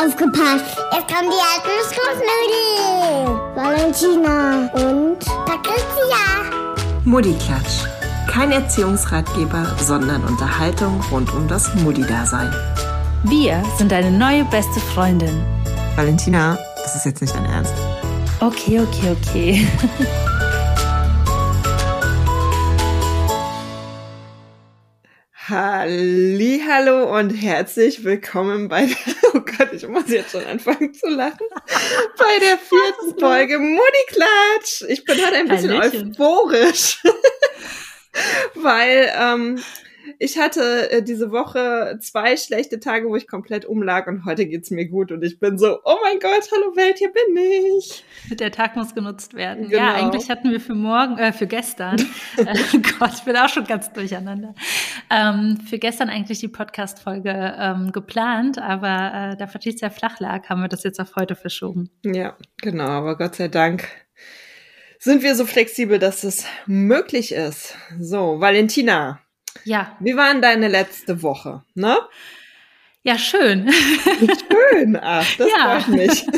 Aufgepasst! Es kommen die Erdnussfnussnudeln! Valentina und Patricia! Muddiklatsch. Kein Erziehungsratgeber, sondern Unterhaltung rund um das Muddi-Dasein. Wir sind deine neue beste Freundin. Valentina, das ist jetzt nicht dein Ernst. Okay, okay, okay. Hallo und herzlich willkommen bei der, oh Gott, ich muss jetzt schon anfangen zu lachen, bei der vierten Folge Muddiklatsch. Ich bin heute ein bisschen Hallöchen. euphorisch, weil ähm, ich hatte äh, diese Woche zwei schlechte Tage, wo ich komplett umlag und heute geht's mir gut und ich bin so, oh mein Gott, hallo Welt, hier bin ich. Der Tag muss genutzt werden. Genau. Ja, eigentlich hatten wir für morgen, äh, für gestern, äh, Gott, ich bin auch schon ganz durcheinander, ähm, für gestern eigentlich die Podcast-Folge ähm, geplant, aber äh, da Patricia flach lag, haben wir das jetzt auf heute verschoben. Ja, genau, aber Gott sei Dank sind wir so flexibel, dass es möglich ist. So, Valentina, Ja, wie war denn deine letzte Woche? Ne? ja, schön. Schön, ach, das Ja. freut mich.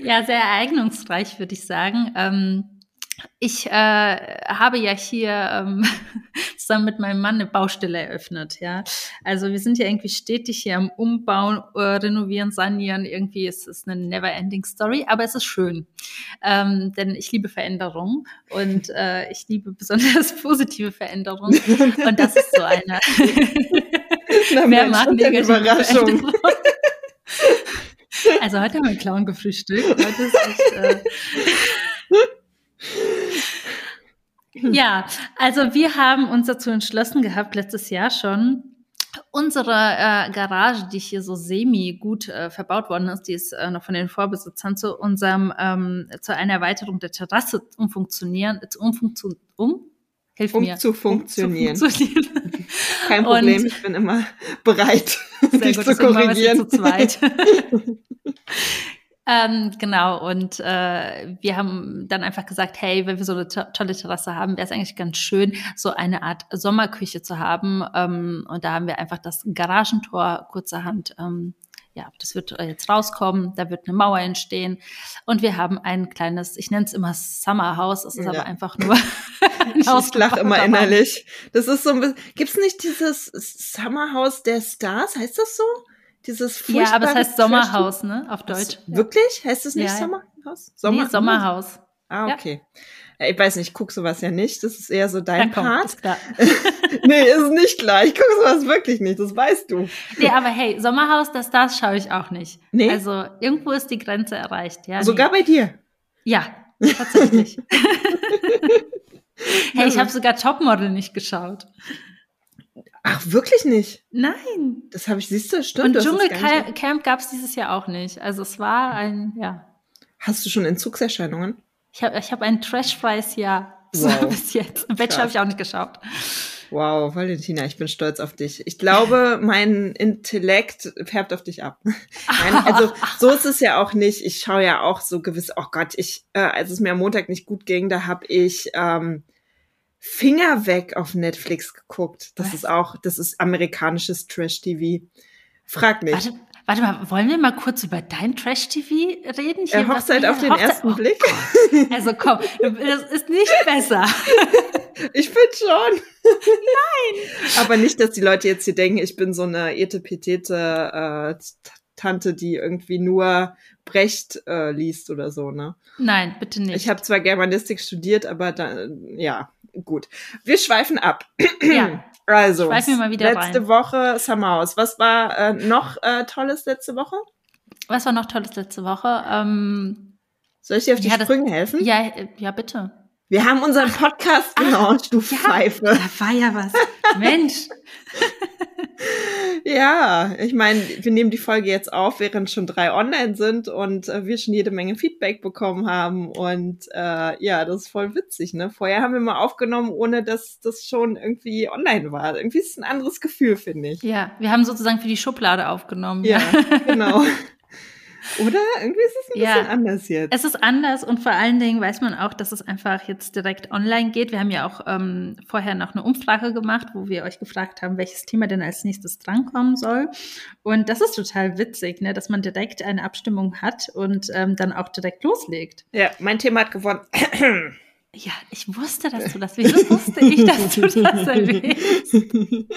Ja, sehr ereignungsreich, würde ich sagen. Ähm, ich äh, habe ja hier ähm, zusammen mit meinem Mann eine Baustelle eröffnet, ja. Also wir sind ja irgendwie stetig hier am Umbauen, äh, renovieren, sanieren. Irgendwie ist es eine never-ending Story, aber es ist schön, ähm, denn ich liebe Veränderung und äh, ich liebe besonders positive Veränderung und das ist so eine. Na, eine negative Überraschung. Also heute haben wir Clown gefrühstückt. Heute ist echt, äh ja, also wir haben uns dazu entschlossen gehabt, letztes Jahr schon, unsere äh, Garage, die hier so semi gut äh, verbaut worden ist, die ist äh, noch von den Vorbesitzern zu unserem, ähm, zu einer Erweiterung der Terrasse umfunktionieren, äh, umfunktion, um? Hilf Um mir. zu funktionieren. Um zu funktionieren. Kein Problem, Und- ich bin immer bereit, dich zu korrigieren. jetzt zu zweit. ähm, genau, und äh, wir haben dann einfach gesagt, hey, wenn wir so eine to tolle Terrasse haben, wäre es eigentlich ganz schön, so eine Art Sommerküche zu haben. Ähm, und da haben wir einfach das Garagentor kurzerhand, ähm, ja, das wird äh, jetzt rauskommen, da wird eine Mauer entstehen. Und wir haben ein kleines, ich nenne es immer Summerhaus, es ist Ja. aber einfach nur ein Ich Haus lache immer gebaut. innerlich. Das ist so ein bisschen, gibt's nicht dieses Summerhaus der Stars? Heißt das so? Dieses Ja, aber es furchtbare heißt Sommerhaus, ne, auf Deutsch. Wirklich? Heißt es nicht Ja, ja. Sommerhaus? Nee, Sommerhaus. Ah, Ja. okay. Ja, Ich weiß nicht, ich guck sowas ja nicht. Das ist eher so Ja, dein komm, Part. ist klar. nee, ist nicht klar. Ich gucke sowas wirklich nicht. Das weißt du. Nee, aber hey, Sommerhaus der Stars schaue ich auch nicht. Nee? Also irgendwo ist die Grenze erreicht, ja. Sogar nee. bei dir. Ja, tatsächlich. hey, ich habe sogar Topmodel nicht geschaut. Ach, wirklich nicht. Nein. Das habe ich, siehst du, stimmt. Und Dschungelcamp gab es dieses Jahr auch nicht. Also es war ein, ja. Hast du schon Entzugserscheinungen? Ich habe ich hab ein trashfreies Jahr. So Wow. bis jetzt. Bachelor habe ich auch nicht geschaut. Wow, Valentina, ich bin stolz auf dich. Ich glaube, mein Intellekt färbt auf dich ab. Nein, also so ist es ja auch nicht. Ich schaue ja auch so gewiss, oh Gott, ich, äh, als es mir am Montag nicht gut ging, da habe ich ähm, Finger weg auf Netflix geguckt. Das Was? ist auch, das ist amerikanisches Trash-TV. Frag nicht. Warte, warte mal, wollen wir mal kurz über dein Trash-TV reden? Äh, was Hochzeit auf den Hochzeit- ersten oh, Blick. Also komm, das ist nicht besser. Ich bin schon. Nein. Aber nicht, dass die Leute jetzt hier denken, ich bin so eine etepetete äh, Tante, die irgendwie nur Brecht äh, liest oder so, ne? Nein, bitte nicht. Ich habe zwar Germanistik studiert, aber da, ja, gut. Wir schweifen ab. ja, Also, letzte rein. Woche Summerhaus. Was war äh, noch äh, Tolles letzte Woche? was war noch Tolles letzte Woche? Ähm, Soll ich dir auf die Ja, das- Sprünge helfen? ja, ja, bitte. Wir haben unseren Podcast gelauncht, du Pfeife. Da war ja was. Mensch. Ja, ich meine, wir nehmen die Folge jetzt auf, während schon drei online sind und äh, wir schon jede Menge Feedback bekommen haben. Und äh, ja, das ist voll witzig, ne? Vorher haben wir mal aufgenommen, ohne dass das schon irgendwie online war. Irgendwie ist es ein anderes Gefühl, finde ich. Ja, wir haben sozusagen für die Schublade aufgenommen. Ja, genau. Oder? Irgendwie ist es ein Ja. bisschen anders jetzt. Es ist anders und vor allen Dingen weiß man auch, dass es einfach jetzt direkt online geht. Wir haben ja auch ähm, vorher noch eine Umfrage gemacht, wo wir euch gefragt haben, welches Thema denn als nächstes drankommen soll. Und das ist total witzig, ne, dass man direkt eine Abstimmung hat und ähm, dann auch direkt loslegt. ja, mein Thema hat gewonnen. Ja, ich wusste, dass du das. Wieso wusste ich, dass du das erwähnst?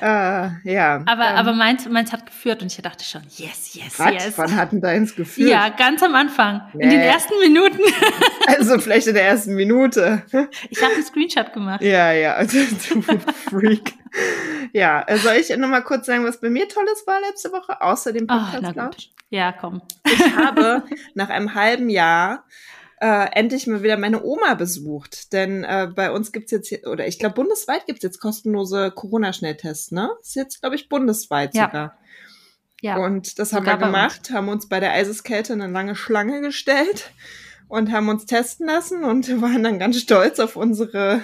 Ah, ja. Aber, ähm, aber meins, meins hat geführt und ich dachte schon, yes, yes, was? yes. Wann hat denn deins gefühlt? Ja, ganz am Anfang. In den Nee. ersten Minuten. Also vielleicht in der ersten Minute. Ich habe einen Screenshot gemacht. Ja, ja, du Freak. Ja, äh, soll ich noch mal kurz sagen, was bei mir Tolles war letzte Woche, außer dem Oh, Podcast gut. Ja, komm. Ich habe nach einem halben Jahr äh, endlich mal wieder meine Oma besucht. Denn äh, bei uns gibt's jetzt, hier, oder ich glaube, bundesweit gibt's jetzt kostenlose Corona-Schnelltests, ne? Ist jetzt, glaube ich, bundesweit Ja. sogar. Ja. Und das haben Sogar wir gemacht, haben uns bei der Eiseskälte eine lange Schlange gestellt und haben uns testen lassen und waren dann ganz stolz auf unsere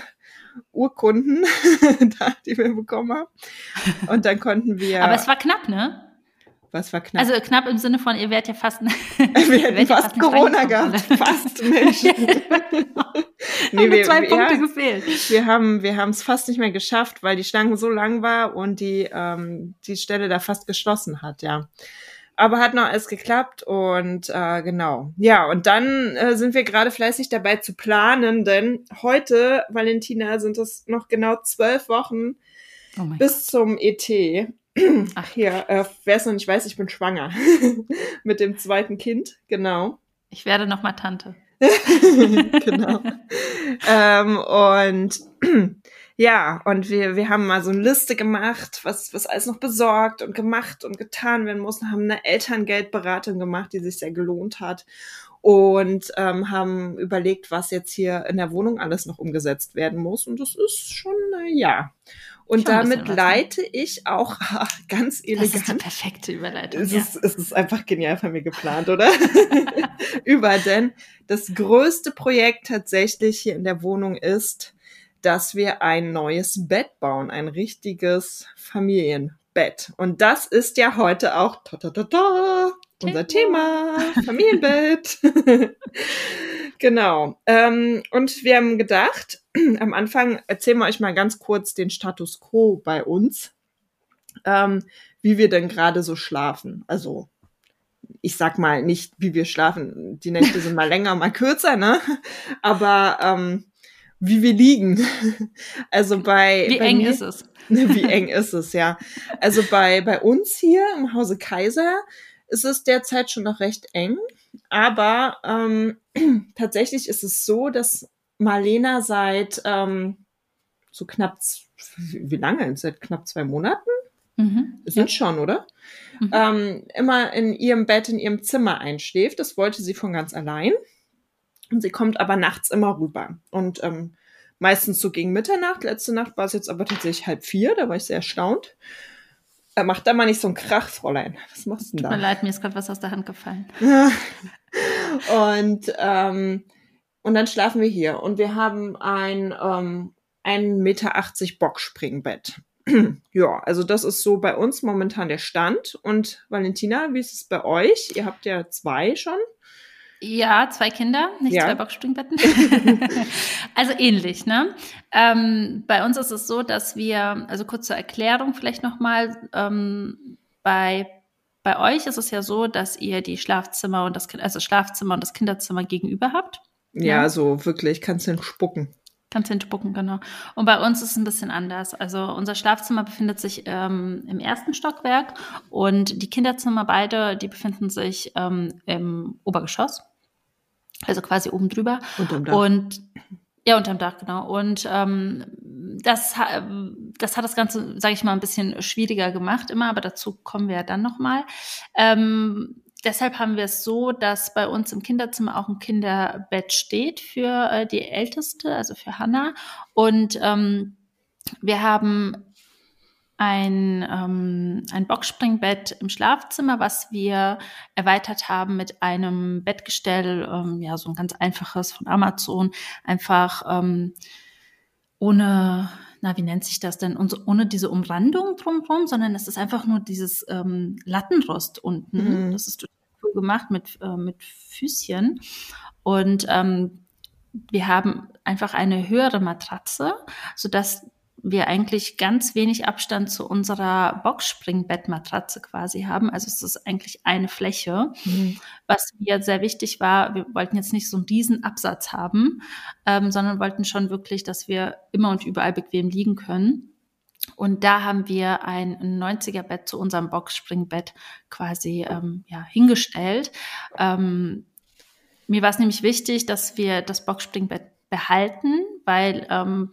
Urkunden, die wir bekommen haben. Und dann konnten wir. Aber es war knapp, ne? Was war knapp? Also knapp im Sinne von, ihr wärt ja fast. wir hätten wärt ja fast Corona gehabt. Fast, Mensch. Ja, nee, Haben wir, zwei Punkte ja, gefehlt. wir haben wir haben es fast nicht mehr geschafft, weil die Schlange so lang war und die ähm, die Stelle da fast geschlossen hat, ja. Aber hat noch alles geklappt und äh, genau. Ja, und dann äh, sind wir gerade fleißig dabei zu planen, denn heute, Valentina, sind es noch genau zwölf Wochen Oh bis zum ET. Ach, Hier, äh, wer es noch nicht weiß, ich bin schwanger mit dem zweiten Kind, genau. ich werde noch mal Tante. genau. ähm, und ja, und wir, wir haben mal so eine Liste gemacht, was, was alles noch besorgt und gemacht und getan werden muss. Und haben eine Elterngeldberatung gemacht, die sich sehr gelohnt hat. Und ähm, haben überlegt, was jetzt hier in der Wohnung alles noch umgesetzt werden muss. Und das ist schon, äh, ja. Und damit was, ne? leite ich auch ganz Das ist die elegant perfekte Überleitung. es, Ja. ist, es ist einfach genial von mir geplant, oder? Über, denn das größte Projekt tatsächlich hier in der Wohnung ist, dass wir ein neues Bett bauen, ein richtiges Familienbett. Und das ist ja heute auch ta -ta -ta -ta, unser Thema, Familienbett. genau. Ähm, und wir haben gedacht, am Anfang erzählen wir euch mal ganz kurz den Status quo bei uns. Ähm, wie wir denn gerade so schlafen. Also ich sag mal nicht, wie wir schlafen. Die Nächte sind mal länger, mal kürzer, ne? Aber ähm, wie wir liegen. Also bei Wie bei eng mir, ist es? Wie eng ist es, ja. Also bei, bei uns hier im Hause Kaiser ist es derzeit schon noch recht eng. Aber ähm, tatsächlich ist es so, dass Marlena seit ähm, so knapp, wie lange? Seit knapp zwei Monaten? Mhm. Sind schon, oder? Mhm. Ähm, immer in ihrem Bett, in ihrem Zimmer einschläft. Das wollte sie von ganz allein. Und sie kommt aber nachts immer rüber. Und ähm, meistens so gegen Mitternacht. Letzte Nacht war es jetzt aber tatsächlich halb vier. Da war ich sehr erstaunt. Er macht da mal nicht so einen Krach, Fräulein. Was machst du denn Tut mir da? leid, mir ist gerade was aus der Hand gefallen. und, ähm, und dann schlafen wir hier. Und wir haben ein ähm, 1,80 Meter Boxspringbett. ja, also das ist so bei uns momentan der Stand. Und Valentina, wie ist es bei euch? Ihr habt ja zwei schon. Ja, zwei Kinder, nicht Ja. zwei Boxspringbetten. also ähnlich, ne? Ähm, bei uns ist es so, dass wir, also kurz zur Erklärung vielleicht nochmal, ähm, bei, bei euch ist es ja so, dass ihr die Schlafzimmer und das also Schlafzimmer und das Kinderzimmer gegenüber habt. Ja, Ja. so wirklich, kannst du spucken. Kannst hinspucken, genau. Und bei uns ist es ein bisschen anders. Also unser Schlafzimmer befindet sich ähm, im ersten Stockwerk und die Kinderzimmer beide, die befinden sich ähm, im Obergeschoss. Also quasi oben drüber. Unterm Dach. Und ja, unterm Dach, genau. Und ähm, das, das hat das Ganze, sage ich mal, ein bisschen schwieriger gemacht immer, aber dazu kommen wir ja dann nochmal. Ähm, deshalb haben wir es so, dass bei uns im Kinderzimmer auch ein Kinderbett steht für äh, die Älteste, also für Hannah. Und ähm, wir haben ein, ähm, ein Boxspringbett im Schlafzimmer, was wir erweitert haben mit einem Bettgestell, ähm, ja, so ein ganz einfaches von Amazon, einfach ähm, ohne na, wie nennt sich das denn? Und so, ohne diese Umrandung drumherum, sondern es ist einfach nur dieses ähm, Lattenrost unten. Mhm. Das ist cool gemacht mit, äh, mit Füßchen. Und ähm, wir haben einfach eine höhere Matratze, sodass wir eigentlich ganz wenig Abstand zu unserer Boxspringbettmatratze quasi haben. Also es ist eigentlich eine Fläche. Mhm. Was mir sehr wichtig war, wir wollten jetzt nicht so einen riesen Absatz haben, ähm, sondern wollten schon wirklich, dass wir immer und überall bequem liegen können. Und da haben wir ein 90er-Bett zu unserem Boxspringbett quasi ähm, ja, hingestellt. Ähm, mir war es nämlich wichtig, dass wir das Boxspringbett behalten, weil ähm,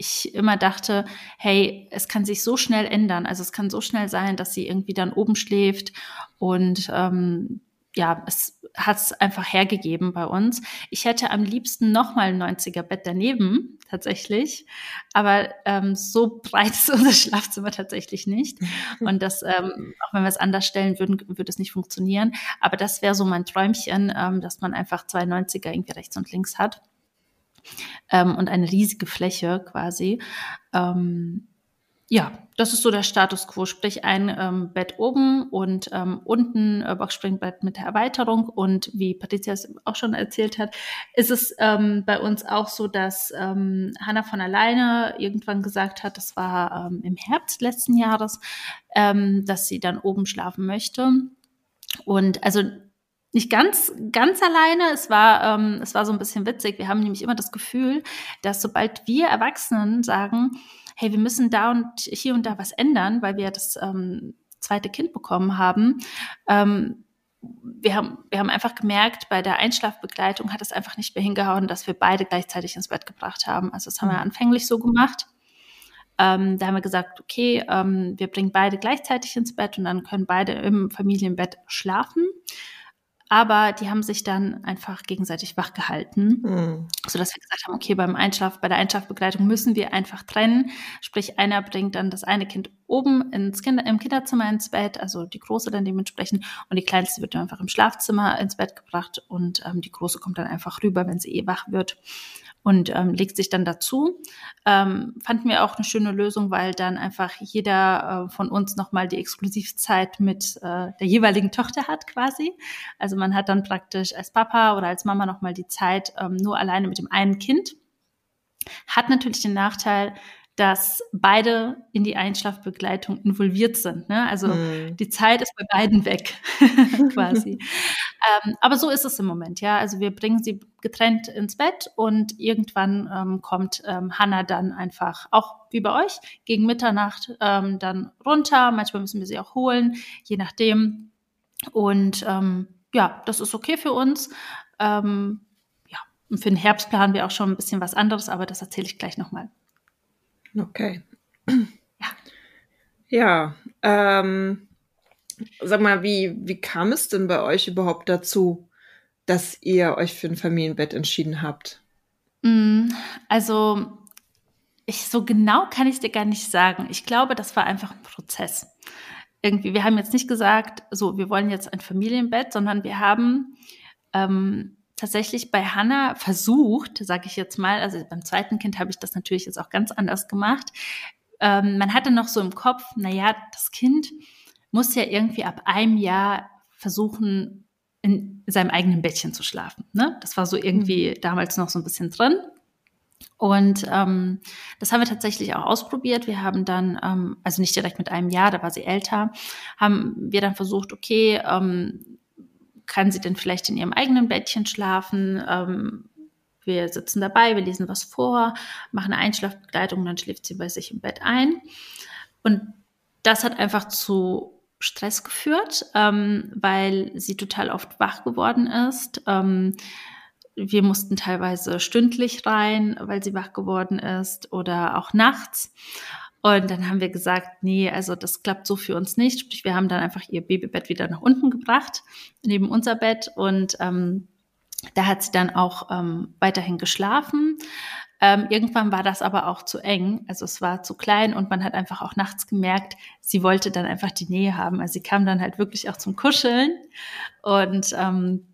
ich immer dachte, hey, es kann sich so schnell ändern. Also es kann so schnell sein, dass sie irgendwie dann oben schläft und ähm, ja, es hat es einfach hergegeben bei uns. Ich hätte am liebsten nochmal ein 90er-Bett daneben, tatsächlich. Aber ähm, so breit ist unser Schlafzimmer tatsächlich nicht. Und das, ähm, auch wenn wir es anders stellen würden, würde es nicht funktionieren. Aber das wäre so mein Träumchen, ähm, dass man einfach zwei 90er irgendwie rechts und links hat ähm, und eine riesige Fläche quasi. Ähm, ja, das ist so der Status quo, sprich ein ähm, Bett oben und ähm, unten äh, Boxspringbett mit der Erweiterung. Und wie Patricia es auch schon erzählt hat, ist es ähm, bei uns auch so, dass ähm, Hanna von alleine irgendwann gesagt hat, das war ähm, im Herbst letzten Jahres, ähm, dass sie dann oben schlafen möchte. Und also nicht ganz, ganz alleine. Es war, ähm, es war so ein bisschen witzig. Wir haben nämlich immer das Gefühl, dass sobald wir Erwachsenen sagen, hey, wir müssen da und hier und da was ändern, weil wir das ähm, zweite Kind bekommen haben, ähm, wir haben, wir haben einfach gemerkt, bei der Einschlafbegleitung hat es einfach nicht mehr hingehauen, dass wir beide gleichzeitig ins Bett gebracht haben. Also das haben wir mhm. anfänglich so gemacht. Ähm, da haben wir gesagt, okay, ähm, wir bringen beide gleichzeitig ins Bett und dann können beide im Familienbett schlafen aber die haben sich dann einfach gegenseitig wach gehalten, mhm. sodass wir gesagt haben, okay, beim Einschlaf, bei der Einschlafbegleitung müssen wir einfach trennen. Sprich, einer bringt dann das eine Kind oben ins Kinder, im Kinderzimmer ins Bett, also die Große dann dementsprechend, und die Kleinste wird dann einfach im Schlafzimmer ins Bett gebracht und ähm, die Große kommt dann einfach rüber, wenn sie eh wach wird und ähm, legt sich dann dazu. Ähm, fanden wir auch eine schöne Lösung, weil dann einfach jeder äh, von uns nochmal die Exklusivzeit mit äh, der jeweiligen Tochter hat quasi. Also man hat dann praktisch als Papa oder als Mama nochmal die Zeit ähm, nur alleine mit dem einen Kind. Hat natürlich den Nachteil, dass beide in die Einschlafbegleitung involviert sind. Ne? Also mhm. die Zeit ist bei beiden weg, quasi. ähm, aber so ist es im Moment, ja. Also wir bringen sie getrennt ins Bett und irgendwann ähm, kommt ähm, Hannah dann einfach, auch wie bei euch, gegen Mitternacht ähm, dann runter. Manchmal müssen wir sie auch holen, je nachdem. Und ähm, ja, das ist okay für uns. Ähm, ja, und für den Herbst planen wir auch schon ein bisschen was anderes, aber das erzähle ich gleich nochmal. Okay. Ja. Ja, ähm, sag mal, wie, wie kam es denn bei euch überhaupt dazu, dass ihr euch für ein Familienbett entschieden habt? Mm, also, ich, so genau kann ich es dir gar nicht sagen. Ich glaube, das war einfach ein Prozess. Irgendwie, wir haben jetzt nicht gesagt, so, wir wollen jetzt ein Familienbett, sondern wir haben ähm, tatsächlich bei Hannah versucht, sage ich jetzt mal, also beim zweiten Kind habe ich das natürlich jetzt auch ganz anders gemacht. Ähm, man hatte noch so im Kopf, naja, das Kind muss ja irgendwie ab einem Jahr versuchen, in seinem eigenen Bettchen zu schlafen. Ne? Das war so irgendwie mhm. damals noch so ein bisschen drin. Und ähm, das haben wir tatsächlich auch ausprobiert. Wir haben dann, ähm, also nicht direkt mit einem Jahr, da war sie älter, haben wir dann versucht, okay, ähm, kann sie denn vielleicht in ihrem eigenen Bettchen schlafen? Ähm, wir sitzen dabei, wir lesen was vor, machen eine Einschlafbegleitung dann schläft sie bei sich im Bett ein. Und das hat einfach zu Stress geführt, ähm, weil sie total oft wach geworden ist. Ähm, wir mussten teilweise stündlich rein, weil sie wach geworden ist oder auch nachts. Und dann haben wir gesagt, nee, also das klappt so für uns nicht. Sprich, wir haben dann einfach ihr Babybett wieder nach unten gebracht, neben unser Bett. Und ähm, da hat sie dann auch ähm, weiterhin geschlafen. Ähm, irgendwann war das aber auch zu eng, also es war zu klein und man hat einfach auch nachts gemerkt, sie wollte dann einfach die Nähe haben. Also sie kam dann halt wirklich auch zum Kuscheln und ähm,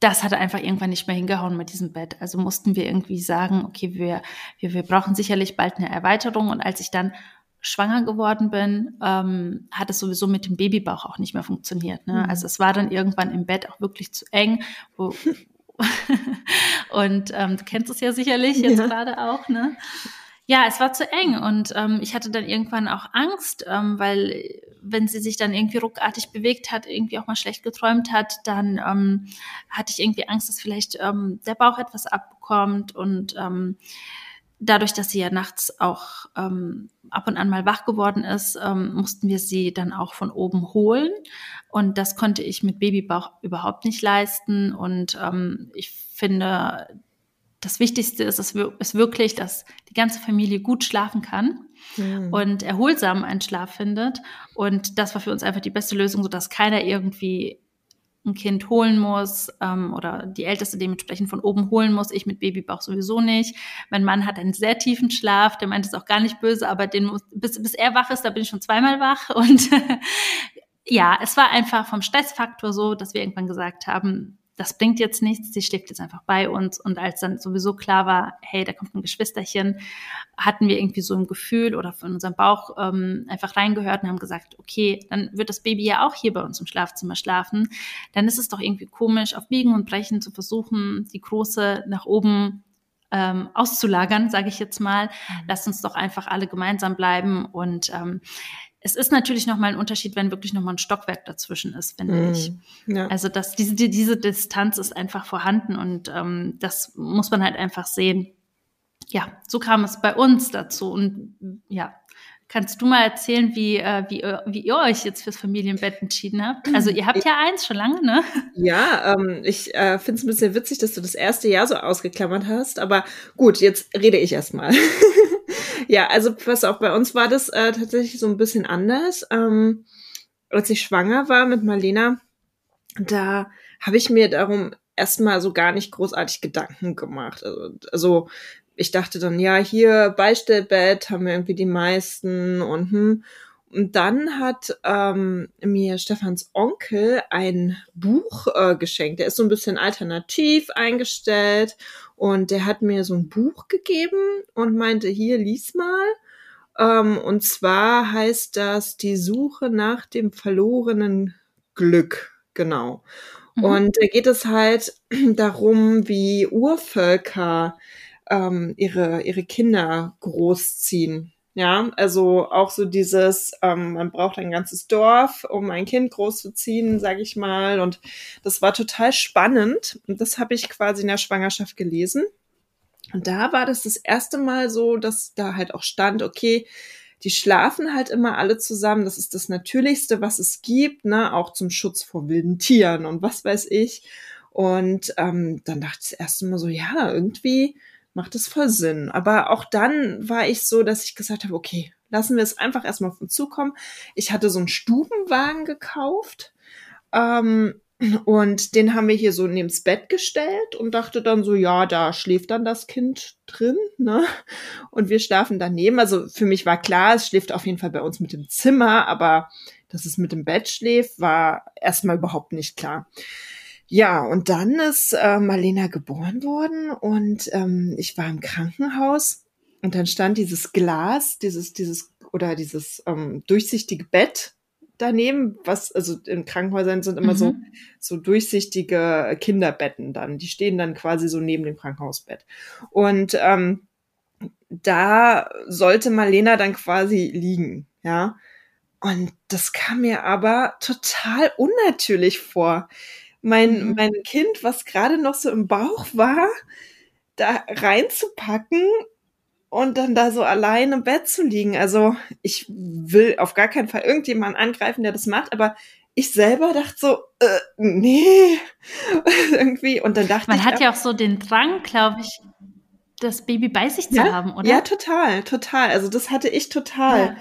das hat einfach irgendwann nicht mehr hingehauen mit diesem Bett. Also mussten wir irgendwie sagen, okay, wir, wir, wir brauchen sicherlich bald eine Erweiterung. Und als ich dann schwanger geworden bin, ähm, hat es sowieso mit dem Babybauch auch nicht mehr funktioniert. Ne? Mhm. Also es war dann irgendwann im Bett auch wirklich zu eng. Wo, und ähm, du kennst es ja sicherlich jetzt ja. gerade auch, ne? Ja, es war zu eng und ähm, ich hatte dann irgendwann auch Angst, ähm, weil wenn sie sich dann irgendwie ruckartig bewegt hat, irgendwie auch mal schlecht geträumt hat, dann ähm, hatte ich irgendwie Angst, dass vielleicht ähm, der Bauch etwas abbekommt und ähm, dadurch, dass sie ja nachts auch ähm, ab und an mal wach geworden ist, ähm, mussten wir sie dann auch von oben holen. Und das konnte ich mit Babybauch überhaupt nicht leisten. Und ähm, ich finde, das Wichtigste ist, ist wirklich, dass die ganze Familie gut schlafen kann mhm. und erholsam einen Schlaf findet. Und das war für uns einfach die beste Lösung, sodass keiner irgendwie ein Kind holen muss ähm, oder die Älteste dementsprechend von oben holen muss. Ich mit Babybauch sowieso nicht. Mein Mann hat einen sehr tiefen Schlaf, der meint es auch gar nicht böse, aber den muss, bis, bis er wach ist, da bin ich schon zweimal wach. Und ja, es war einfach vom Stressfaktor so, dass wir irgendwann gesagt haben, das bringt jetzt nichts, sie schläft jetzt einfach bei uns. Und als dann sowieso klar war, hey, da kommt ein Geschwisterchen, hatten wir irgendwie so ein Gefühl oder von unserem Bauch ähm, einfach reingehört und haben gesagt, okay, dann wird das Baby ja auch hier bei uns im Schlafzimmer schlafen. Dann ist es doch irgendwie komisch, auf Biegen und Brechen zu versuchen, die Große nach oben ähm, auszulagern, sage ich jetzt mal. Mhm. Lasst uns doch einfach alle gemeinsam bleiben und ähm, es ist natürlich nochmal ein Unterschied, wenn wirklich nochmal ein Stockwerk dazwischen ist, finde mm, ich. Ja. Also dass diese, diese Distanz ist einfach vorhanden und ähm, das muss man halt einfach sehen. Ja, so kam es bei uns dazu. Und ja, kannst du mal erzählen, wie, äh, wie, wie ihr euch jetzt fürs Familienbett entschieden habt? Also ihr habt ja eins schon lange, ne? Ja, ähm, ich äh, finde es ein bisschen witzig, dass du das erste Jahr so ausgeklammert hast. Aber gut, jetzt rede ich erstmal. Ja, also was auch bei uns war das äh, tatsächlich so ein bisschen anders. Ähm, als ich schwanger war mit Marlena, da habe ich mir darum erstmal so gar nicht großartig Gedanken gemacht. Also, also ich dachte dann, ja, hier Beistellbett haben wir irgendwie die meisten und hm. Und dann hat ähm, mir Stefans Onkel ein Buch äh, geschenkt. Der ist so ein bisschen alternativ eingestellt und der hat mir so ein Buch gegeben und meinte, hier, lies mal. Ähm, und zwar heißt das Die Suche nach dem verlorenen Glück. Genau. Mhm. Und da geht es halt darum, wie Urvölker ähm, ihre, ihre Kinder großziehen. Ja, also auch so dieses, ähm, man braucht ein ganzes Dorf, um ein Kind großzuziehen, sage ich mal. Und das war total spannend. Und das habe ich quasi in der Schwangerschaft gelesen. Und da war das das erste Mal so, dass da halt auch stand, okay, die schlafen halt immer alle zusammen. Das ist das Natürlichste, was es gibt, ne? Auch zum Schutz vor wilden Tieren und was weiß ich. Und ähm, dann dachte ich das erste Mal so, ja, irgendwie macht es voll Sinn. Aber auch dann war ich so, dass ich gesagt habe, okay, lassen wir es einfach erstmal auf uns zukommen. Ich hatte so einen Stubenwagen gekauft. Ähm, und den haben wir hier so neben das Bett gestellt und dachte dann so, ja, da schläft dann das Kind drin, ne? Und wir schlafen daneben. Also für mich war klar, es schläft auf jeden Fall bei uns mit dem Zimmer, aber dass es mit dem Bett schläft, war erstmal überhaupt nicht klar. Ja, und dann ist äh, Marlena geboren worden und ähm, ich war im Krankenhaus und dann stand dieses Glas, dieses, dieses oder dieses ähm, durchsichtige Bett daneben, was, also in Krankenhäusern sind immer mhm. so, so durchsichtige Kinderbetten dann. Die stehen dann quasi so neben dem Krankenhausbett. Und ähm, da sollte Marlena dann quasi liegen, ja. Und das kam mir aber total unnatürlich vor mein, mhm. mein Kind, was gerade noch so im Bauch war, da reinzupacken und dann da so allein im Bett zu liegen. Also ich will auf gar keinen Fall irgendjemanden angreifen, der das macht, aber ich selber dachte so, äh, nee, irgendwie. Und dann dachte Man ich. Man hat ja auch so den Drang, glaube ich, das Baby bei sich zu ja, haben, oder? Ja, total, total. Also das hatte ich total.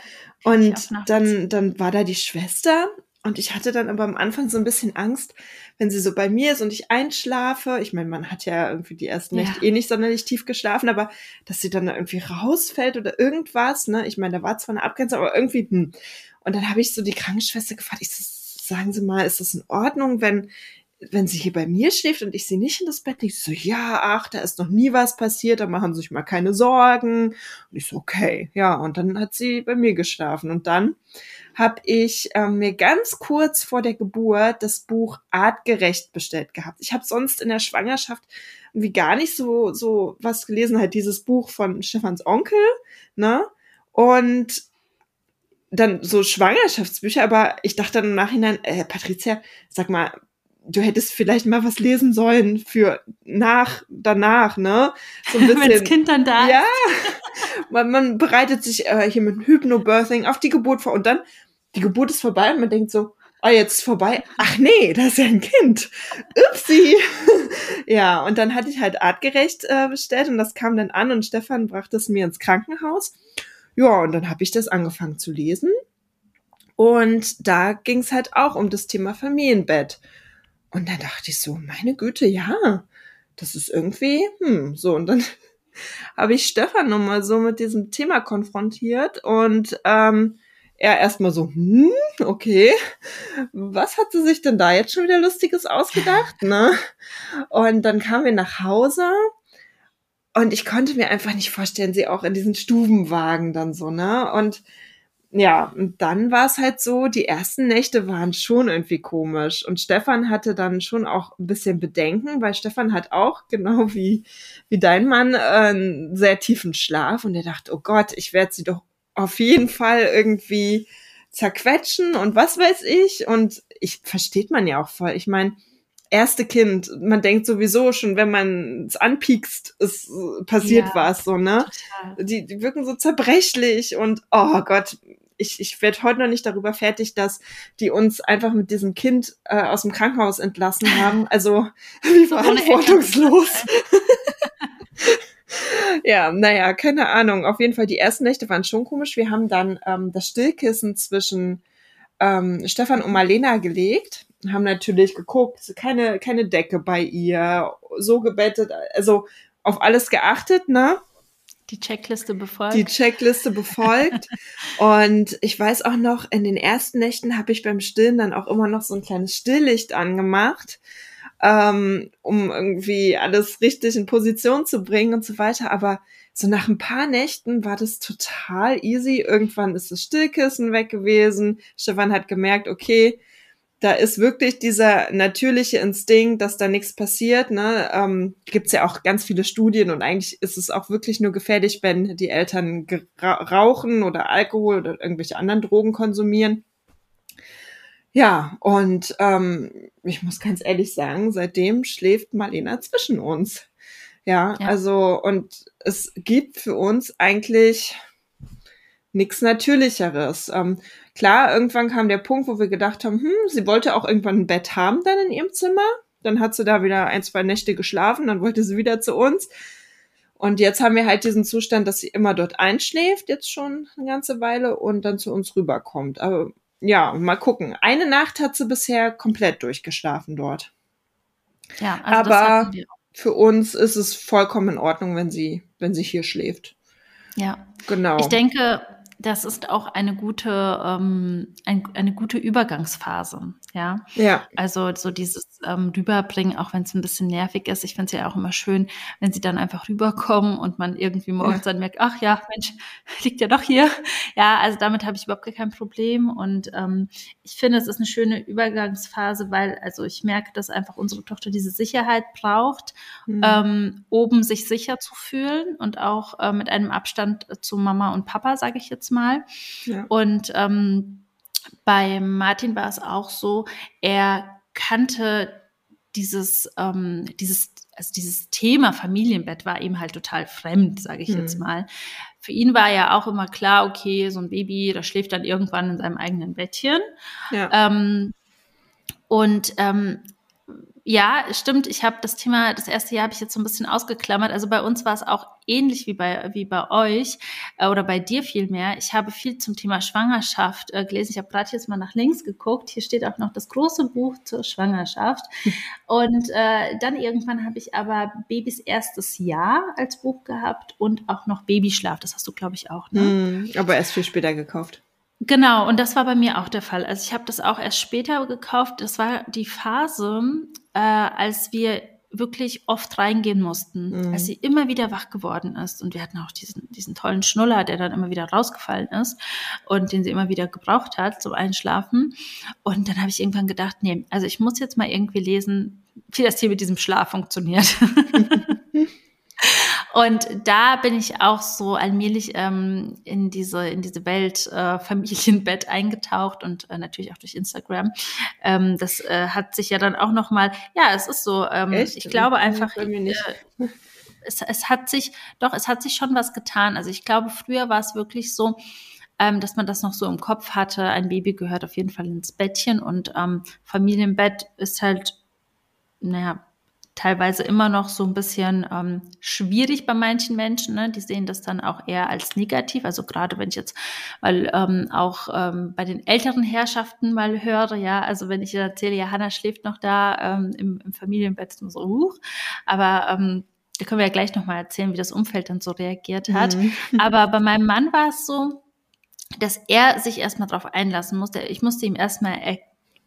Ja, und dann, dann war da die Schwester und ich hatte dann aber am Anfang so ein bisschen Angst, wenn sie so bei mir ist und ich einschlafe. Ich meine, man hat ja irgendwie die ersten ja. Nächte eh nicht sonderlich tief geschlafen, aber dass sie dann irgendwie rausfällt oder irgendwas, ne? Ich meine, da war zwar eine Abgrenzung, aber irgendwie, hm. Und dann habe ich so die Krankenschwester gefragt, ich so, sagen Sie mal, ist das in Ordnung, wenn wenn sie hier bei mir schläft und ich sie nicht in das Bett lege, so, ja, ach, da ist noch nie was passiert, da machen sie sich mal keine Sorgen. Und ich so, okay, ja, und dann hat sie bei mir geschlafen. Und dann habe ich ähm, mir ganz kurz vor der Geburt das Buch Artgerecht bestellt gehabt. Ich habe sonst in der Schwangerschaft wie gar nicht so so was gelesen, halt dieses Buch von Stefans Onkel, ne? Und dann so Schwangerschaftsbücher, aber ich dachte dann im Nachhinein, äh, Patricia, sag mal, du hättest vielleicht mal was lesen sollen für nach, danach, ne? So ein bisschen. Wenn das Kind dann da Ja. man, man bereitet sich äh, hier mit Hypnobirthing auf die Geburt vor und dann, die Geburt ist vorbei und man denkt so, oh, jetzt ist vorbei. Ach nee, das ist ja ein Kind. Upsi. ja, und dann hatte ich halt artgerecht äh, bestellt und das kam dann an und Stefan brachte es mir ins Krankenhaus. Ja, und dann habe ich das angefangen zu lesen. Und da ging es halt auch um das Thema Familienbett. Und dann dachte ich so, meine Güte, ja, das ist irgendwie, hm, so. Und dann habe ich Stefan nochmal so mit diesem Thema konfrontiert und ähm, er erstmal so, hm, okay, was hat sie sich denn da jetzt schon wieder Lustiges ausgedacht, ne? Und dann kamen wir nach Hause und ich konnte mir einfach nicht vorstellen, sie auch in diesen Stubenwagen dann so, ne? Und ja, und dann war es halt so, die ersten Nächte waren schon irgendwie komisch. Und Stefan hatte dann schon auch ein bisschen Bedenken, weil Stefan hat auch, genau wie, wie dein Mann, äh, einen sehr tiefen Schlaf. Und er dachte, oh Gott, ich werde sie doch auf jeden Fall irgendwie zerquetschen und was weiß ich. Und ich versteht man ja auch voll. Ich meine, erste Kind, man denkt sowieso schon, wenn man es anpiekst, es passiert ja, was, so, ne? Die, die wirken so zerbrechlich und oh Gott, ich, ich werde heute noch nicht darüber fertig, dass die uns einfach mit diesem Kind äh, aus dem Krankenhaus entlassen haben. Also wie so verantwortungslos. Ja, naja, keine Ahnung. Auf jeden Fall, die ersten Nächte waren schon komisch. Wir haben dann ähm, das Stillkissen zwischen ähm, Stefan und Marlena gelegt, haben natürlich geguckt, keine, keine Decke bei ihr, so gebettet, also auf alles geachtet, ne? Die Checkliste befolgt. Die Checkliste befolgt. und ich weiß auch noch, in den ersten Nächten habe ich beim Stillen dann auch immer noch so ein kleines Stilllicht angemacht, ähm, um irgendwie alles richtig in Position zu bringen und so weiter. Aber so nach ein paar Nächten war das total easy. Irgendwann ist das Stillkissen weg gewesen. Stefan hat gemerkt, okay, da ist wirklich dieser natürliche Instinkt, dass da nichts passiert. Ne? Ähm, Gibt ja auch ganz viele Studien und eigentlich ist es auch wirklich nur gefährlich, wenn die Eltern rauchen oder Alkohol oder irgendwelche anderen Drogen konsumieren. Ja, und ähm, ich muss ganz ehrlich sagen, seitdem schläft Marlena zwischen uns. Ja, ja, also und es gibt für uns eigentlich nichts Natürlicheres. Ähm, klar, irgendwann kam der Punkt, wo wir gedacht haben, hm, sie wollte auch irgendwann ein Bett haben dann in ihrem Zimmer. Dann hat sie da wieder ein, zwei Nächte geschlafen, dann wollte sie wieder zu uns. Und jetzt haben wir halt diesen Zustand, dass sie immer dort einschläft, jetzt schon eine ganze Weile, und dann zu uns rüberkommt. Aber ja, mal gucken. Eine Nacht hat sie bisher komplett durchgeschlafen dort. Ja, also aber für uns ist es vollkommen in Ordnung, wenn sie, wenn sie hier schläft. Ja, genau. Ich denke, das ist auch eine gute, ähm, ein, eine gute Übergangsphase. Ja. Ja. Also so dieses ähm, Rüberbringen, auch wenn es ein bisschen nervig ist. Ich finde es ja auch immer schön, wenn sie dann einfach rüberkommen und man irgendwie morgens ja. dann merkt, ach ja, Mensch, liegt ja doch hier. Ja, also damit habe ich überhaupt kein Problem. Und ähm, ich finde, es ist eine schöne Übergangsphase, weil also ich merke, dass einfach unsere Tochter diese Sicherheit braucht, mhm. ähm, oben sich sicher zu fühlen und auch äh, mit einem Abstand zu Mama und Papa, sage ich jetzt mal. Ja. Und ähm, bei Martin war es auch so, er kannte dieses, ähm, dieses, also dieses Thema Familienbett war ihm halt total fremd, sage ich mhm. jetzt mal. Für ihn war ja auch immer klar, okay, so ein Baby, das schläft dann irgendwann in seinem eigenen Bettchen. Ja. Ähm, und ähm, ja, stimmt. Ich habe das Thema, das erste Jahr habe ich jetzt so ein bisschen ausgeklammert. Also bei uns war es auch ähnlich wie bei, wie bei euch äh, oder bei dir vielmehr. Ich habe viel zum Thema Schwangerschaft äh, gelesen. Ich habe gerade jetzt mal nach links geguckt. Hier steht auch noch das große Buch zur Schwangerschaft. Und äh, dann irgendwann habe ich aber Babys erstes Jahr als Buch gehabt und auch noch Babyschlaf. Das hast du, glaube ich, auch. Ne? Mm, aber erst viel später gekauft. Genau, und das war bei mir auch der Fall. Also ich habe das auch erst später gekauft. Das war die Phase, äh, als wir wirklich oft reingehen mussten, mhm. als sie immer wieder wach geworden ist. Und wir hatten auch diesen, diesen tollen Schnuller, der dann immer wieder rausgefallen ist und den sie immer wieder gebraucht hat zum Einschlafen. Und dann habe ich irgendwann gedacht, nee, also ich muss jetzt mal irgendwie lesen, wie das hier mit diesem Schlaf funktioniert. Und da bin ich auch so allmählich ähm, in diese in diese Welt äh, Familienbett eingetaucht und äh, natürlich auch durch Instagram. Ähm, das äh, hat sich ja dann auch noch mal, ja, es ist so. Ähm, ich glaube einfach. Äh, es, es hat sich, doch, es hat sich schon was getan. Also ich glaube, früher war es wirklich so, ähm, dass man das noch so im Kopf hatte. Ein Baby gehört auf jeden Fall ins Bettchen und ähm, Familienbett ist halt, naja, teilweise immer noch so ein bisschen ähm, schwierig bei manchen Menschen. Ne? Die sehen das dann auch eher als negativ. Also gerade wenn ich jetzt mal ähm, auch ähm, bei den älteren Herrschaften mal höre, ja, also wenn ich erzähle, ja, Hannah schläft noch da ähm, im, im Familienbett, so, uh, aber ähm, da können wir ja gleich nochmal erzählen, wie das Umfeld dann so reagiert hat. Mhm. Aber bei meinem Mann war es so, dass er sich erstmal darauf einlassen musste. Ich musste ihm erstmal er,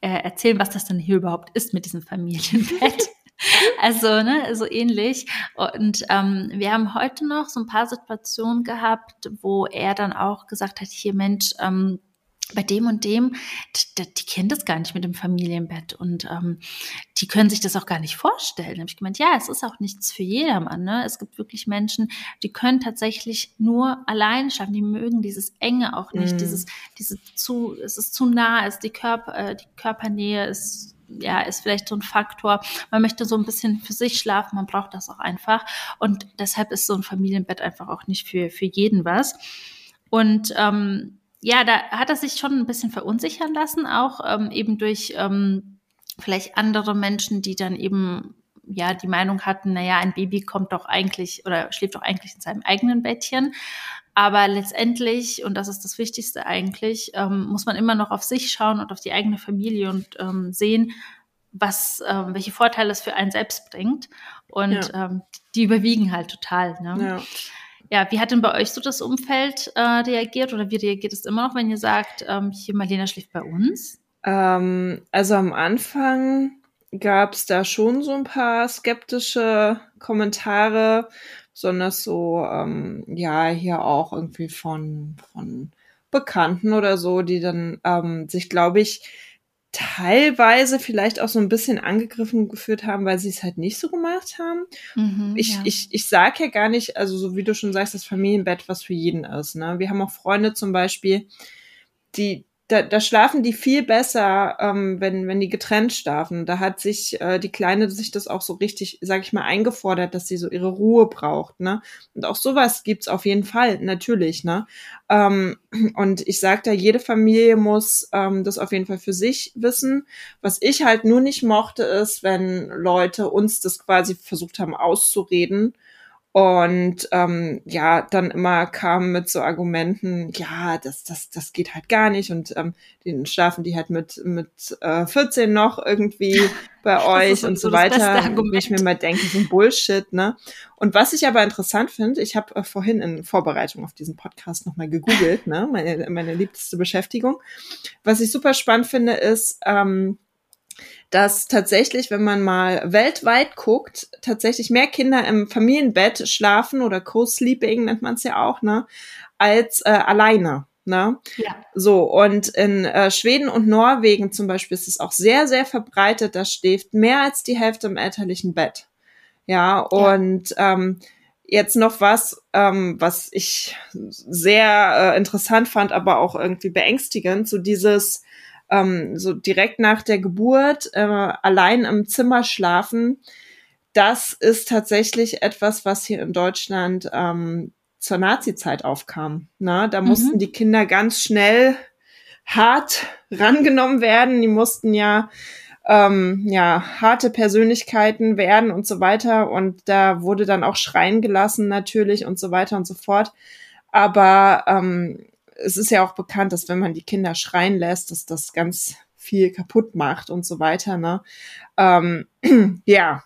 äh, erzählen, was das denn hier überhaupt ist mit diesem Familienbett. Also, ne, so ähnlich. Und ähm, wir haben heute noch so ein paar Situationen gehabt, wo er dann auch gesagt hat, hier Mensch, ähm, bei dem und dem, die, die kennen das gar nicht mit dem Familienbett und ähm, die können sich das auch gar nicht vorstellen. Da habe ich gemeint, ja, es ist auch nichts für jedermann. Ne? Es gibt wirklich Menschen, die können tatsächlich nur allein schaffen. Die mögen dieses Enge auch nicht, mm. dieses, diese zu, es ist zu nah, es ist die Körper, äh, die Körpernähe ist ja, ist vielleicht so ein Faktor. Man möchte so ein bisschen für sich schlafen, man braucht das auch einfach. Und deshalb ist so ein Familienbett einfach auch nicht für, für jeden was. Und ähm, ja, da hat er sich schon ein bisschen verunsichern lassen, auch ähm, eben durch ähm, vielleicht andere Menschen, die dann eben ja die Meinung hatten, naja, ein Baby kommt doch eigentlich oder schläft doch eigentlich in seinem eigenen Bettchen. Aber letztendlich, und das ist das Wichtigste eigentlich, ähm, muss man immer noch auf sich schauen und auf die eigene Familie und ähm, sehen, was, ähm, welche Vorteile es für einen selbst bringt. Und ja. ähm, die überwiegen halt total. Ne? Ja. Ja. wie hat denn bei euch so das Umfeld äh, reagiert oder wie reagiert es immer noch, wenn ihr sagt, ähm, hier Marlena schläft bei uns? Ähm, also am Anfang gab es da schon so ein paar skeptische Kommentare besonders so, ähm, ja, hier auch irgendwie von, von Bekannten oder so, die dann ähm, sich, glaube ich, teilweise vielleicht auch so ein bisschen angegriffen geführt haben, weil sie es halt nicht so gemacht haben. Mhm, ich, ja. ich, ich sag ja gar nicht, also so wie du schon sagst, das Familienbett was für jeden ist. Ne? Wir haben auch Freunde zum Beispiel, die, da, da schlafen die viel besser, ähm, wenn, wenn die getrennt schlafen. Da hat sich äh, die Kleine sich das auch so richtig, sag ich mal, eingefordert, dass sie so ihre Ruhe braucht, ne? Und auch sowas gibt's auf jeden Fall, natürlich, ne? Ähm, und ich sag da, jede Familie muss ähm, das auf jeden Fall für sich wissen. Was ich halt nur nicht mochte, ist, wenn Leute uns das quasi versucht haben auszureden und ähm, ja, dann immer kam mit so Argumenten, ja, das, das, das geht halt gar nicht. Und ähm, den schlafen die halt mit, mit äh, 14 noch irgendwie bei euch und so weiter. Wo ich mir mal denke, so ein Bullshit, ne? Und was ich aber interessant finde, ich habe äh, vorhin in Vorbereitung auf diesen Podcast nochmal gegoogelt, ne? Meine, meine liebste Beschäftigung. Was ich super spannend finde, ist, ähm, dass tatsächlich, wenn man mal weltweit guckt, tatsächlich mehr Kinder im Familienbett schlafen oder Co-Sleeping nennt man es ja auch, ne, als äh, alleine. Ne? Ja. So, und in äh, Schweden und Norwegen zum Beispiel ist es auch sehr, sehr verbreitet, da schläft mehr als die Hälfte im elterlichen Bett. Ja, und ja. Ähm, jetzt noch was, ähm, was ich sehr äh, interessant fand, aber auch irgendwie beängstigend, so dieses, ähm, so direkt nach der Geburt äh, allein im Zimmer schlafen, das ist tatsächlich etwas, was hier in Deutschland ähm, zur Nazi-Zeit aufkam. Na, da mhm. mussten die Kinder ganz schnell hart rangenommen werden. Die mussten ja ähm, ja harte Persönlichkeiten werden und so weiter. Und da wurde dann auch schreien gelassen natürlich und so weiter und so fort. Aber ähm, es ist ja auch bekannt, dass wenn man die Kinder schreien lässt, dass das ganz viel kaputt macht und so weiter. Ne? Ähm, ja,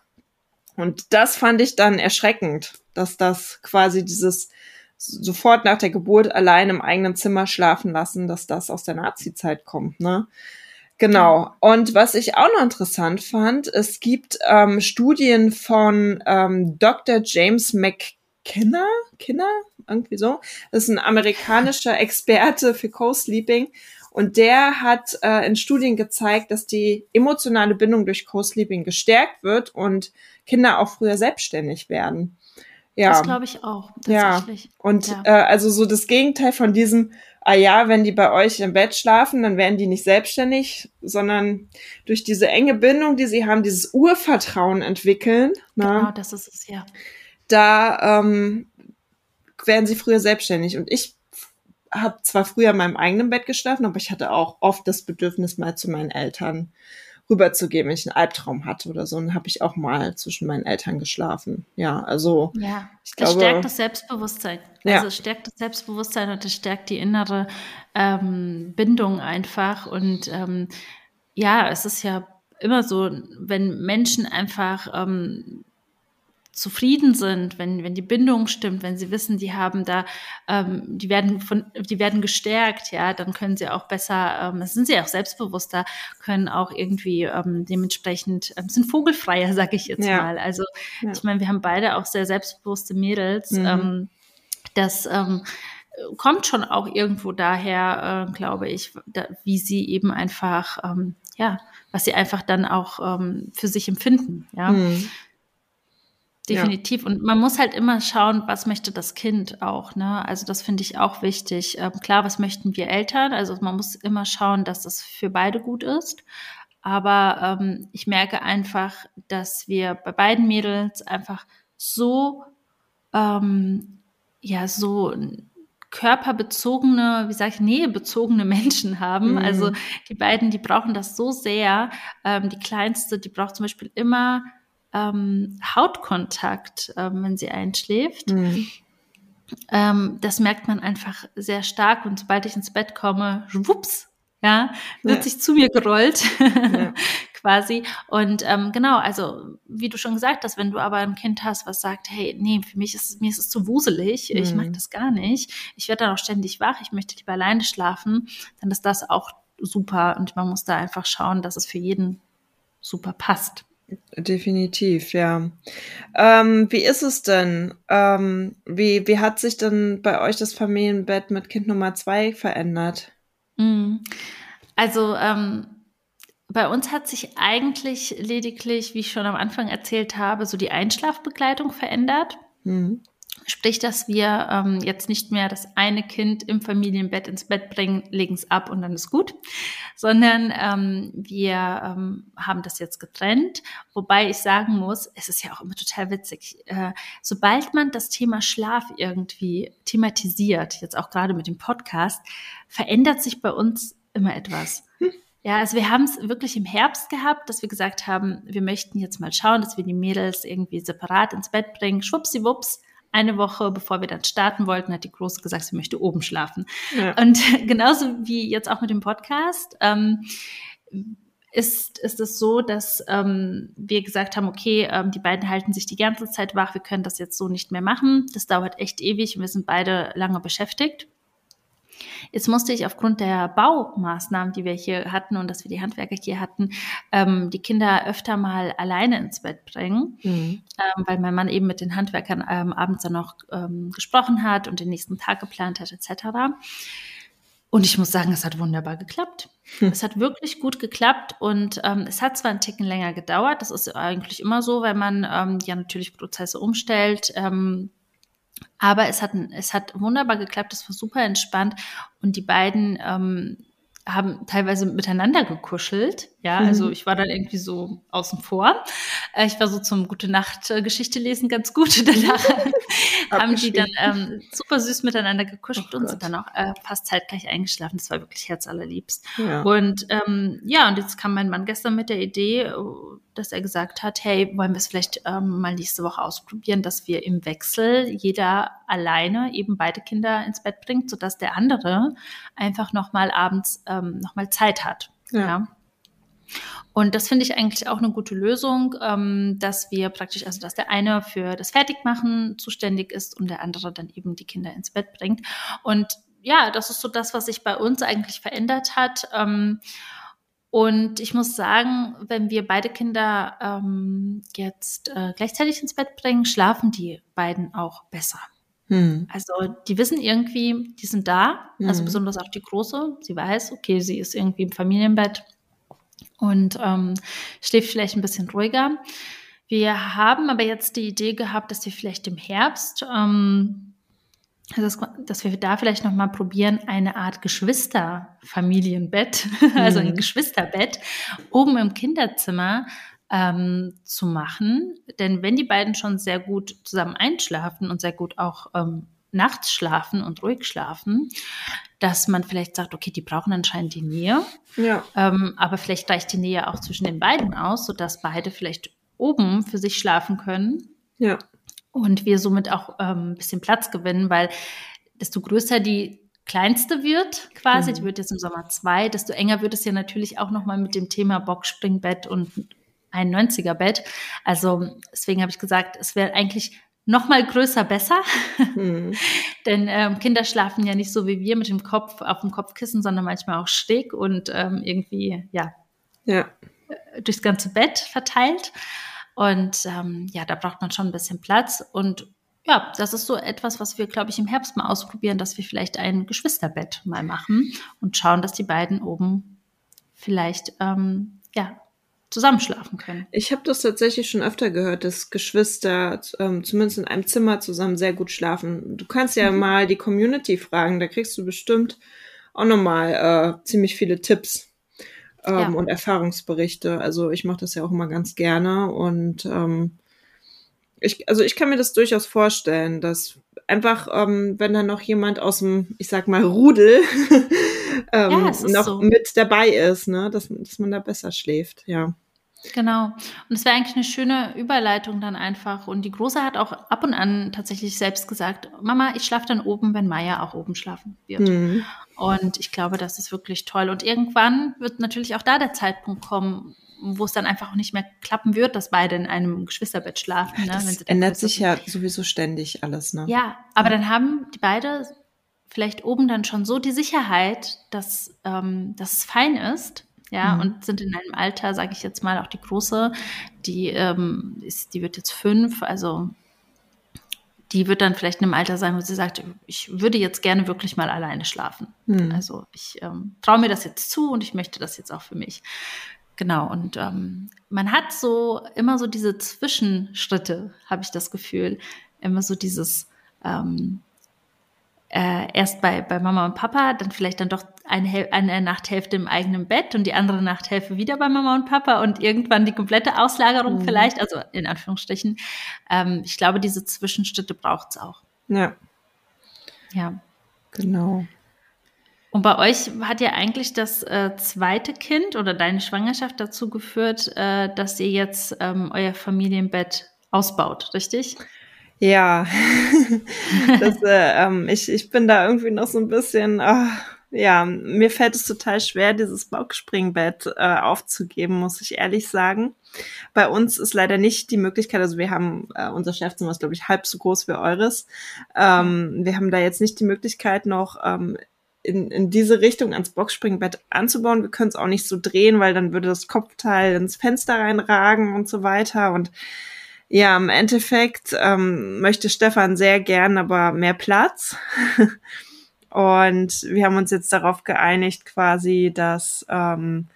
und das fand ich dann erschreckend, dass das quasi dieses sofort nach der Geburt allein im eigenen Zimmer schlafen lassen, dass das aus der Nazi-Zeit kommt. Ne? Genau. Und was ich auch noch interessant fand, es gibt ähm, Studien von ähm, Dr. James McKenna, Kinner, irgendwie so. Das ist ein amerikanischer Experte für Co-Sleeping. Und der hat äh, in Studien gezeigt, dass die emotionale Bindung durch Co-Sleeping gestärkt wird und Kinder auch früher selbstständig werden. Ja. Das glaube ich auch. Tatsächlich. Ja. Und ja. Äh, also so das Gegenteil von diesem, ah ja, wenn die bei euch im Bett schlafen, dann werden die nicht selbstständig, sondern durch diese enge Bindung, die sie haben, dieses Urvertrauen entwickeln. Ne? Genau, das ist es, ja. Da ähm, werden sie früher selbstständig. Und ich habe zwar früher in meinem eigenen Bett geschlafen, aber ich hatte auch oft das Bedürfnis, mal zu meinen Eltern rüberzugehen, wenn ich einen Albtraum hatte oder so. Und habe ich auch mal zwischen meinen Eltern geschlafen. Ja, also ja, ich glaube, das stärkt das Selbstbewusstsein. Ja. Also es stärkt das Selbstbewusstsein und es stärkt die innere ähm, Bindung einfach. Und ähm, ja, es ist ja immer so, wenn Menschen einfach ähm, zufrieden sind, wenn, wenn die Bindung stimmt, wenn sie wissen, die haben da, ähm, die werden von, die werden gestärkt, ja, dann können sie auch besser, ähm, sind sie auch selbstbewusster, können auch irgendwie ähm, dementsprechend, ähm, sind vogelfreier, sag ich jetzt ja. mal. Also ja. ich meine, wir haben beide auch sehr selbstbewusste Mädels. Mhm. Ähm, das ähm, kommt schon auch irgendwo daher, äh, glaube ich, da, wie sie eben einfach, ähm, ja, was sie einfach dann auch ähm, für sich empfinden, ja. Mhm. Definitiv. Ja. Und man muss halt immer schauen, was möchte das Kind auch. Ne? Also das finde ich auch wichtig. Ähm, klar, was möchten wir Eltern? Also man muss immer schauen, dass das für beide gut ist. Aber ähm, ich merke einfach, dass wir bei beiden Mädels einfach so, ähm, ja, so körperbezogene, wie sage ich, nähebezogene Menschen haben. Mhm. Also die beiden, die brauchen das so sehr. Ähm, die kleinste, die braucht zum Beispiel immer ähm, Hautkontakt, ähm, wenn sie einschläft. Mhm. Ähm, das merkt man einfach sehr stark und sobald ich ins Bett komme, wups, ja, wird ja. sich zu mir gerollt, ja. quasi. Und ähm, genau, also wie du schon gesagt hast, wenn du aber ein Kind hast, was sagt, hey, nee, für mich ist mir ist es zu wuselig, mhm. ich mag das gar nicht, ich werde dann auch ständig wach, ich möchte lieber alleine schlafen, dann ist das auch super und man muss da einfach schauen, dass es für jeden super passt. Definitiv, ja. Ähm, wie ist es denn? Ähm, wie, wie hat sich denn bei euch das Familienbett mit Kind Nummer zwei verändert? Mhm. Also ähm, bei uns hat sich eigentlich lediglich, wie ich schon am Anfang erzählt habe, so die Einschlafbegleitung verändert. Mhm. Sprich, dass wir ähm, jetzt nicht mehr das eine Kind im Familienbett ins Bett bringen, legen es ab und dann ist gut, sondern ähm, wir ähm, haben das jetzt getrennt. Wobei ich sagen muss, es ist ja auch immer total witzig, äh, sobald man das Thema Schlaf irgendwie thematisiert, jetzt auch gerade mit dem Podcast, verändert sich bei uns immer etwas. Ja, also wir haben es wirklich im Herbst gehabt, dass wir gesagt haben, wir möchten jetzt mal schauen, dass wir die Mädels irgendwie separat ins Bett bringen. Schwuppsiwupps, eine Woche bevor wir dann starten wollten, hat die Große gesagt, sie möchte oben schlafen. Ja. Und genauso wie jetzt auch mit dem Podcast, ähm, ist, ist es so, dass ähm, wir gesagt haben, okay, ähm, die beiden halten sich die ganze Zeit wach, wir können das jetzt so nicht mehr machen. Das dauert echt ewig und wir sind beide lange beschäftigt. Jetzt musste ich aufgrund der Baumaßnahmen, die wir hier hatten und dass wir die Handwerker hier hatten, ähm, die Kinder öfter mal alleine ins Bett bringen, mhm. ähm, weil mein Mann eben mit den Handwerkern ähm, abends dann noch ähm, gesprochen hat und den nächsten Tag geplant hat etc. Und ich muss sagen, es hat wunderbar geklappt. Hm. Es hat wirklich gut geklappt und ähm, es hat zwar einen Ticken länger gedauert, das ist eigentlich immer so, weil man ähm, ja natürlich Prozesse umstellt. Ähm, aber es hat, es hat wunderbar geklappt, es war super entspannt und die beiden ähm, haben teilweise miteinander gekuschelt. Ja, mhm. also ich war dann irgendwie so außen vor. Äh, ich war so zum Gute Nacht Geschichte lesen ganz gut. Danach haben die dann ähm, super süß miteinander gekuschelt oh und sind dann auch äh, fast zeitgleich eingeschlafen. Das war wirklich herzallerliebst. Ja. Und ähm, ja, und jetzt kam mein Mann gestern mit der Idee, dass er gesagt hat, hey, wollen wir es vielleicht ähm, mal nächste Woche ausprobieren, dass wir im Wechsel jeder alleine eben beide Kinder ins Bett bringt, sodass der andere einfach nochmal abends ähm, nochmal Zeit hat. ja. ja. Und das finde ich eigentlich auch eine gute Lösung, ähm, dass wir praktisch, also dass der eine für das Fertigmachen zuständig ist und der andere dann eben die Kinder ins Bett bringt. Und ja, das ist so das, was sich bei uns eigentlich verändert hat. Ähm, Und ich muss sagen, wenn wir beide Kinder ähm, jetzt äh, gleichzeitig ins Bett bringen, schlafen die beiden auch besser. Hm. Also die wissen irgendwie, die sind da, also hm. also besonders auch die Große. Sie weiß, okay, sie ist irgendwie im Familienbett und ähm, schläft vielleicht ein bisschen ruhiger. Wir haben aber jetzt die Idee gehabt, dass wir vielleicht im Herbst ähm, dass, dass wir da vielleicht noch mal probieren, eine Art Geschwisterfamilienbett, also ein mhm. Geschwisterbett oben im Kinderzimmer ähm, zu machen. Denn wenn die beiden schon sehr gut zusammen einschlafen und sehr gut auch ähm, nachts schlafen und ruhig schlafen, dass man vielleicht sagt, okay, die brauchen anscheinend die Nähe. Ja. Ähm, aber vielleicht reicht die Nähe auch zwischen den beiden aus, sodass beide vielleicht oben für sich schlafen können. Ja und wir somit auch ähm, ein bisschen Platz gewinnen, weil desto größer die kleinste wird, quasi, mhm. die wird jetzt im Sommer zwei, desto enger wird es ja natürlich auch nochmal mit dem Thema Boxspringbett und 91er Bett. Also deswegen habe ich gesagt, es wäre eigentlich noch mal größer besser, mhm. denn ähm, Kinder schlafen ja nicht so wie wir mit dem Kopf auf dem Kopfkissen, sondern manchmal auch schräg und ähm, irgendwie ja, ja durchs ganze Bett verteilt. Und ähm, ja, da braucht man schon ein bisschen Platz. Und ja, das ist so etwas, was wir, glaube ich, im Herbst mal ausprobieren, dass wir vielleicht ein Geschwisterbett mal machen und schauen, dass die beiden oben vielleicht ähm, ja zusammenschlafen können. Ich habe das tatsächlich schon öfter gehört, dass Geschwister ähm, zumindest in einem Zimmer zusammen sehr gut schlafen. Du kannst ja mhm. mal die Community fragen, da kriegst du bestimmt auch nochmal äh, ziemlich viele Tipps ähm, ja. und Erfahrungsberichte. Also ich mache das ja auch immer ganz gerne und ähm, ich, also ich kann mir das durchaus vorstellen, dass einfach, ähm, wenn da noch jemand aus dem, ich sag mal, Rudel ähm, ja, noch so. mit dabei ist, ne, dass, dass man da besser schläft, ja. Genau. Und es wäre eigentlich eine schöne Überleitung dann einfach. Und die Große hat auch ab und an tatsächlich selbst gesagt, Mama, ich schlafe dann oben, wenn Maya auch oben schlafen wird. Mhm. Und ich glaube, das ist wirklich toll. Und irgendwann wird natürlich auch da der Zeitpunkt kommen, wo es dann einfach auch nicht mehr klappen wird, dass beide in einem Geschwisterbett schlafen. Ne, das ändert sich ja sowieso ständig alles. Ne? Ja, aber ja. dann haben die beide vielleicht oben dann schon so die Sicherheit, dass, ähm, dass es fein ist ja, mhm. und sind in einem Alter, sage ich jetzt mal, auch die große, die ähm, ist, die wird jetzt fünf, also die wird dann vielleicht in einem Alter sein, wo sie sagt, ich würde jetzt gerne wirklich mal alleine schlafen. Mhm. Also ich ähm, traue mir das jetzt zu und ich möchte das jetzt auch für mich. Genau, und ähm, man hat so immer so diese Zwischenschritte, habe ich das Gefühl. Immer so dieses, ähm, äh, erst bei, bei Mama und Papa, dann vielleicht dann doch eine, eine Nachthälfte im eigenen Bett und die andere Nachthälfte wieder bei Mama und Papa und irgendwann die komplette Auslagerung mhm. vielleicht, also in Anführungsstrichen. Ähm, ich glaube, diese Zwischenschritte braucht es auch. Ja. Ja. Genau. Und bei euch hat ja eigentlich das äh, zweite Kind oder deine Schwangerschaft dazu geführt, äh, dass ihr jetzt ähm, euer Familienbett ausbaut, richtig? Ja, das, äh, ähm, ich, ich bin da irgendwie noch so ein bisschen, oh, ja, mir fällt es total schwer, dieses Boxspringbett äh, aufzugeben, muss ich ehrlich sagen. Bei uns ist leider nicht die Möglichkeit, also wir haben, äh, unser Schlafzimmer ist, glaube ich, halb so groß wie eures. Ähm, wir haben da jetzt nicht die Möglichkeit, noch ähm, in, in diese Richtung ans Boxspringbett anzubauen. Wir können es auch nicht so drehen, weil dann würde das Kopfteil ins Fenster reinragen und so weiter. Und ja, im Endeffekt ähm, möchte Stefan sehr gern aber mehr Platz. Und wir haben uns jetzt darauf geeinigt, quasi, dass ähm,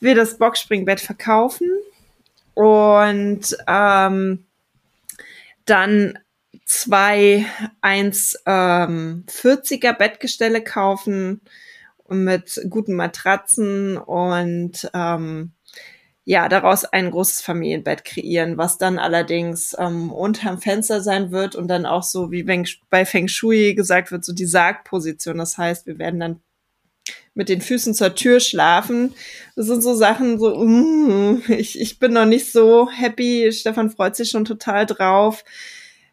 wir das Boxspringbett verkaufen und ähm, dann zwei 1,40er ähm, 40er Bettgestelle kaufen mit guten Matratzen und ähm, ja, daraus ein großes Familienbett kreieren, was dann allerdings ähm, unterm Fenster sein wird und dann auch so, wie bei Feng Shui gesagt wird, so die Sargposition. Das heißt, wir werden dann mit den Füßen zur Tür schlafen. Das sind so Sachen, so, mm, ich, ich bin noch nicht so happy. Stefan freut sich schon total drauf.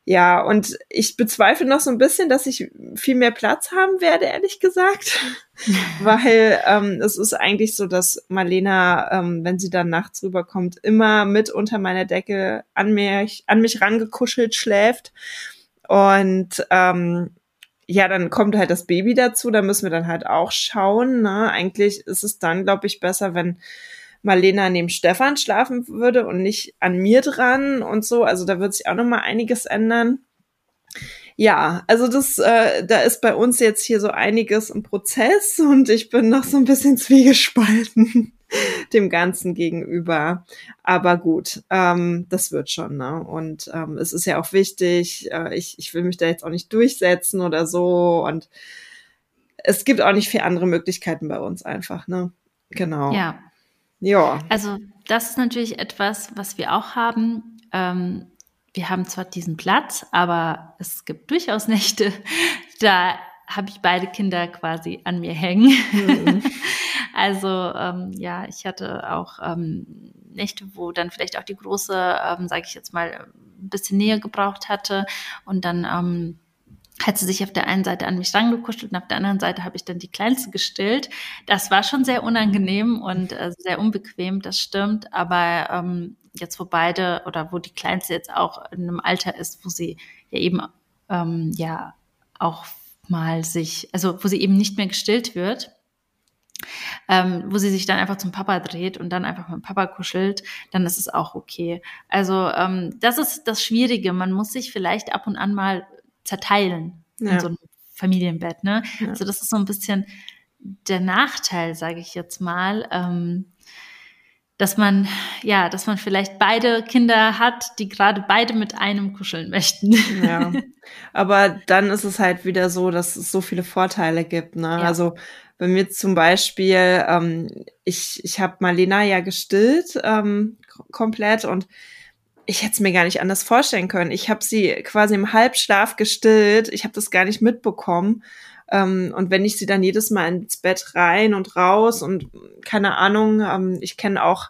Ja, und ich bezweifle noch so ein bisschen, dass ich viel mehr Platz haben werde, ehrlich gesagt. Weil ähm, es ist eigentlich so, dass Marlena, ähm, wenn sie dann nachts rüberkommt, immer mit unter meiner Decke an mich, an mich rangekuschelt schläft. Und ähm, ja, dann kommt halt das Baby dazu, da müssen wir dann halt auch schauen. Ne? Eigentlich ist es dann, glaube ich, besser, wenn Marlena neben Stefan schlafen würde und nicht an mir dran und so. Also da wird sich auch noch mal einiges ändern. Ja, also das, äh, da ist bei uns jetzt hier so einiges im Prozess und ich bin noch so ein bisschen zwiegespalten dem Ganzen gegenüber. Aber gut, ähm, das wird schon, ne? Und ähm, es ist ja auch wichtig, äh, ich, ich will mich da jetzt auch nicht durchsetzen oder so. Und es gibt auch nicht viele andere Möglichkeiten bei uns einfach, ne? Genau. Ja. Ja. Also das ist natürlich etwas, was wir auch haben. Ähm, wir haben zwar diesen Platz, aber es gibt durchaus Nächte, da habe ich beide Kinder quasi an mir hängen. Mhm. also ähm, ja, ich hatte auch ähm, Nächte, wo dann vielleicht auch die große, ähm, sage ich jetzt mal, ein bisschen Nähe gebraucht hatte und dann ähm, hat sie sich auf der einen Seite an mich rangekuschelt und auf der anderen Seite habe ich dann die Kleinste gestillt. Das war schon sehr unangenehm und äh, sehr unbequem, das stimmt. Aber ähm, jetzt, wo beide oder wo die Kleinste jetzt auch in einem Alter ist, wo sie ja eben ähm, ja auch mal sich, also wo sie eben nicht mehr gestillt wird, ähm, wo sie sich dann einfach zum Papa dreht und dann einfach mit dem Papa kuschelt, dann ist es auch okay. Also ähm, das ist das Schwierige. Man muss sich vielleicht ab und an mal zerteilen ja. in so einem Familienbett. Ne? Ja. Also das ist so ein bisschen der Nachteil, sage ich jetzt mal. Ähm, dass man, ja, dass man vielleicht beide Kinder hat, die gerade beide mit einem kuscheln möchten. Ja. Aber dann ist es halt wieder so, dass es so viele Vorteile gibt. Ne? Ja. Also bei mir zum Beispiel, ähm, ich, ich habe Marlena ja gestillt ähm, komplett und ich hätte es mir gar nicht anders vorstellen können. Ich habe sie quasi im Halbschlaf gestillt. Ich habe das gar nicht mitbekommen. Ähm, und wenn ich sie dann jedes Mal ins Bett rein und raus und keine Ahnung, ähm, ich kenne auch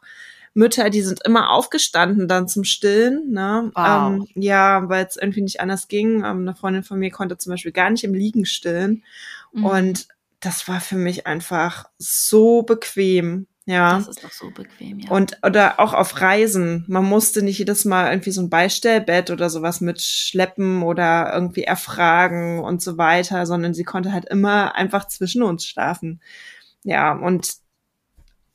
Mütter, die sind immer aufgestanden dann zum Stillen. Ne? Wow. Ähm, ja, weil es irgendwie nicht anders ging. Ähm, eine Freundin von mir konnte zum Beispiel gar nicht im Liegen stillen. Mhm. Und das war für mich einfach so bequem. Ja. Das ist doch so bequem, ja. Und, oder auch auf Reisen. Man musste nicht jedes Mal irgendwie so ein Beistellbett oder sowas mitschleppen oder irgendwie erfragen und so weiter, sondern sie konnte halt immer einfach zwischen uns schlafen. Ja, und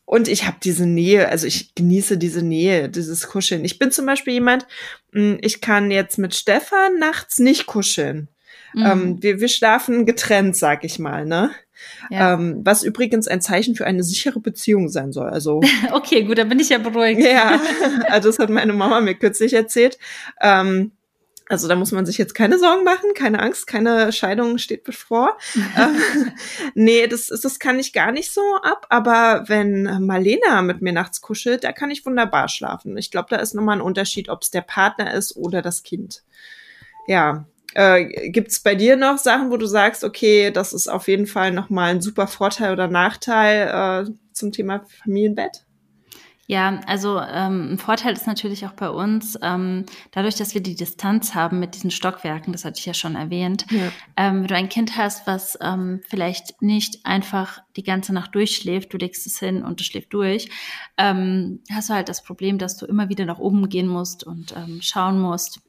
und ich habe diese Nähe, also ich genieße diese Nähe, dieses Kuscheln. Ich bin zum Beispiel jemand, hm, ich kann jetzt mit Stefan nachts nicht kuscheln. Mhm. Ähm, wir, wir schlafen getrennt, sag ich mal, ne? Ja. Ähm, was übrigens ein Zeichen für eine sichere Beziehung sein soll. Also okay, gut, dann bin ich ja beruhigt. Ja, also das hat meine Mama mir kürzlich erzählt. Ähm, also da muss man sich jetzt keine Sorgen machen, keine Angst, keine Scheidung steht bevor. ähm, nee, das, das kann ich gar nicht so ab. Aber wenn Marlena mit mir nachts kuschelt, da kann ich wunderbar schlafen. Ich glaube, da ist nochmal ein Unterschied, ob es der Partner ist oder das Kind. Ja, äh, Gibt es bei dir noch Sachen, wo du sagst, okay, das ist auf jeden Fall nochmal ein super Vorteil oder Nachteil äh, zum Thema Familienbett? Ja, also ähm, ein Vorteil ist natürlich auch bei uns, ähm, dadurch, dass wir die Distanz haben mit diesen Stockwerken, das hatte ich ja schon erwähnt, ja. ähm, wenn du ein Kind hast, was ähm, vielleicht nicht einfach die ganze Nacht durchschläft, du legst es hin und es schläft durch, ähm, hast du halt das Problem, dass du immer wieder nach oben gehen musst und ähm, schauen musst,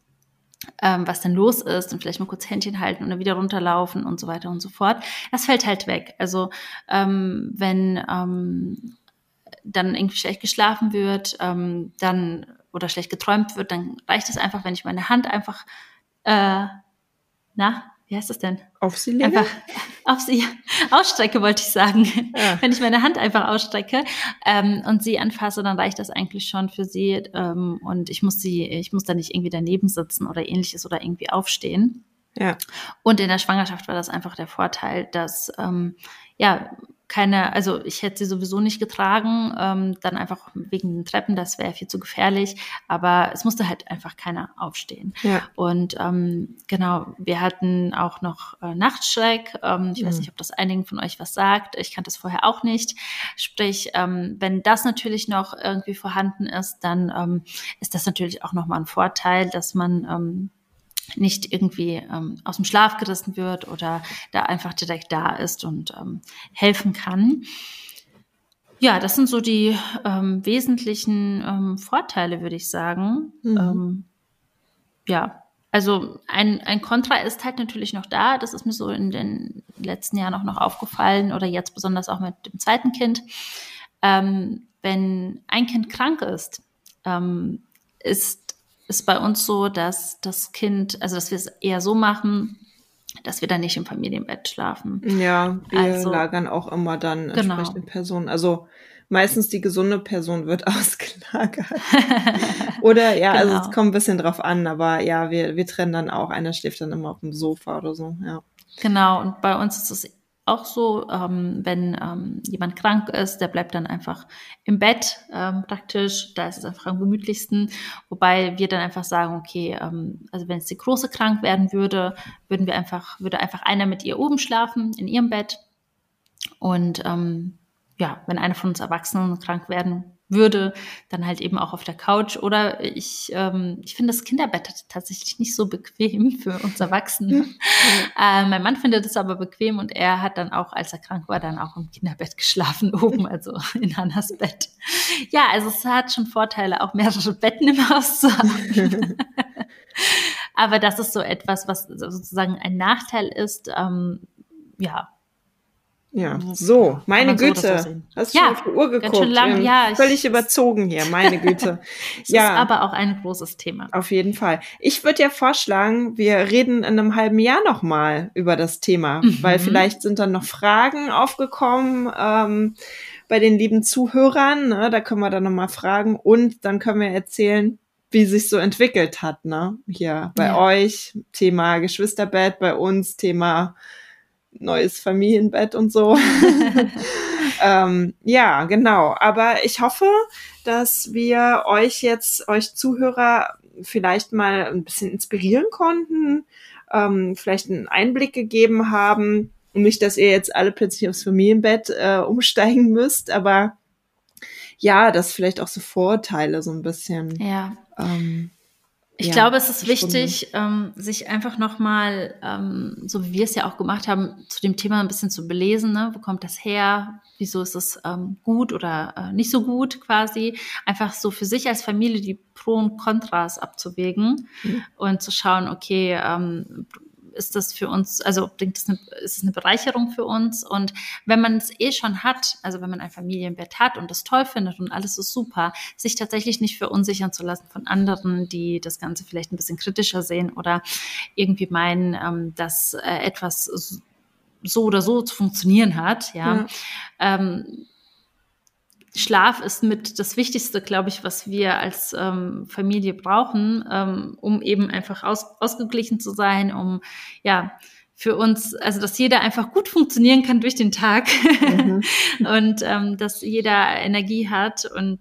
ähm, was denn los ist und vielleicht mal kurz Händchen halten und dann wieder runterlaufen und so weiter und so fort. Das fällt halt weg. Also ähm, wenn ähm, dann irgendwie schlecht geschlafen wird, ähm, dann oder schlecht geträumt wird, dann reicht es einfach, wenn ich meine Hand einfach äh, na wie heißt das denn? Auf sie lege? Einfach auf sie ausstrecke, wollte ich sagen. Ja. Wenn ich meine Hand einfach ausstrecke ähm, und sie anfasse, dann reicht das eigentlich schon für sie. Ähm, und ich muss sie, ich muss da nicht irgendwie daneben sitzen oder ähnliches oder irgendwie aufstehen. Ja. Und in der Schwangerschaft war das einfach der Vorteil, dass ähm, ja keine, also ich hätte sie sowieso nicht getragen, ähm, dann einfach wegen den Treppen, das wäre viel zu gefährlich, aber es musste halt einfach keiner aufstehen. Ja. Und ähm, genau, wir hatten auch noch äh, Nachtschreck. Ähm, ich mhm. weiß nicht, ob das einigen von euch was sagt. Ich kannte das vorher auch nicht. Sprich, ähm, wenn das natürlich noch irgendwie vorhanden ist, dann ähm, ist das natürlich auch nochmal ein Vorteil, dass man ähm, nicht irgendwie ähm, aus dem Schlaf gerissen wird oder da einfach direkt da ist und ähm, helfen kann. Ja, das sind so die ähm, wesentlichen ähm, Vorteile, würde ich sagen. Mhm. Ähm, ja, also ein, ein Kontra ist halt natürlich noch da. Das ist mir so in den letzten Jahren auch noch aufgefallen oder jetzt besonders auch mit dem zweiten Kind. Ähm, wenn ein Kind krank ist, ähm, ist bei uns so, dass das Kind, also dass wir es eher so machen, dass wir dann nicht im Familienbett schlafen. Ja, wir also, lagern auch immer dann genau. entsprechende Personen. Also meistens die gesunde Person wird ausgelagert. oder ja, genau. also es genau. kommt ein bisschen drauf an, aber ja, wir, wir trennen dann auch. Einer schläft dann immer auf dem Sofa oder so, ja. Genau, und bei uns ist es auch so, ähm, wenn ähm, jemand krank ist, der bleibt dann einfach im Bett ähm, praktisch. Da ist es einfach am gemütlichsten. Wobei wir dann einfach sagen, okay, ähm, also wenn es die Große krank werden würde, würden wir einfach, würde einfach einer mit ihr oben schlafen in ihrem Bett. Und ähm, ja, wenn einer von uns Erwachsenen krank werden würde, dann halt eben auch auf der Couch. Oder ich, ähm, ich finde das Kinderbett tatsächlich nicht so bequem für uns Erwachsenen. äh, mein Mann findet es aber bequem und er hat dann auch, als er krank war, dann auch im Kinderbett geschlafen oben, also in Hannas Bett. Ja, also es hat schon Vorteile, auch mehrere Betten im Haus zu haben. aber das ist so etwas, was sozusagen ein Nachteil ist. Ähm, ja, ja, so, meine Güte. So Hast du ja, auf die Uhr geguckt? Ganz schön lang, ja, völlig überzogen hier, meine Güte. ja, ist aber auch ein großes Thema. Auf jeden Fall. Ich würde ja vorschlagen, wir reden in einem halben Jahr nochmal über das Thema, mhm. weil vielleicht sind dann noch Fragen aufgekommen ähm, bei den lieben Zuhörern. Ne? Da können wir dann nochmal fragen und dann können wir erzählen, wie sich so entwickelt hat, ne? Hier bei ja. euch, Thema Geschwisterbett, bei uns Thema neues Familienbett und so. ähm, ja, genau. Aber ich hoffe, dass wir euch jetzt, euch Zuhörer, vielleicht mal ein bisschen inspirieren konnten, ähm, vielleicht einen Einblick gegeben haben. Nicht, dass ihr jetzt alle plötzlich aufs Familienbett äh, umsteigen müsst, aber ja, dass vielleicht auch so Vorteile so ein bisschen ja. ähm, ich ja, glaube, es ist wichtig, ähm, sich einfach nochmal, ähm, so wie wir es ja auch gemacht haben, zu dem Thema ein bisschen zu belesen. Ne? Wo kommt das her? Wieso ist es ähm, gut oder äh, nicht so gut quasi? Einfach so für sich als Familie die Pro und Kontras abzuwägen mhm. und zu schauen, okay, ähm, ist das für uns, also bringt es eine, ist es eine Bereicherung für uns. Und wenn man es eh schon hat, also wenn man ein Familienbett hat und das toll findet und alles ist super, sich tatsächlich nicht verunsichern zu lassen von anderen, die das Ganze vielleicht ein bisschen kritischer sehen oder irgendwie meinen, ähm, dass äh, etwas so oder so zu funktionieren hat, ja. ja. Ähm, Schlaf ist mit das Wichtigste, glaube ich, was wir als ähm, Familie brauchen, ähm, um eben einfach aus, ausgeglichen zu sein, um ja für uns, also dass jeder einfach gut funktionieren kann durch den Tag mhm. und ähm, dass jeder Energie hat und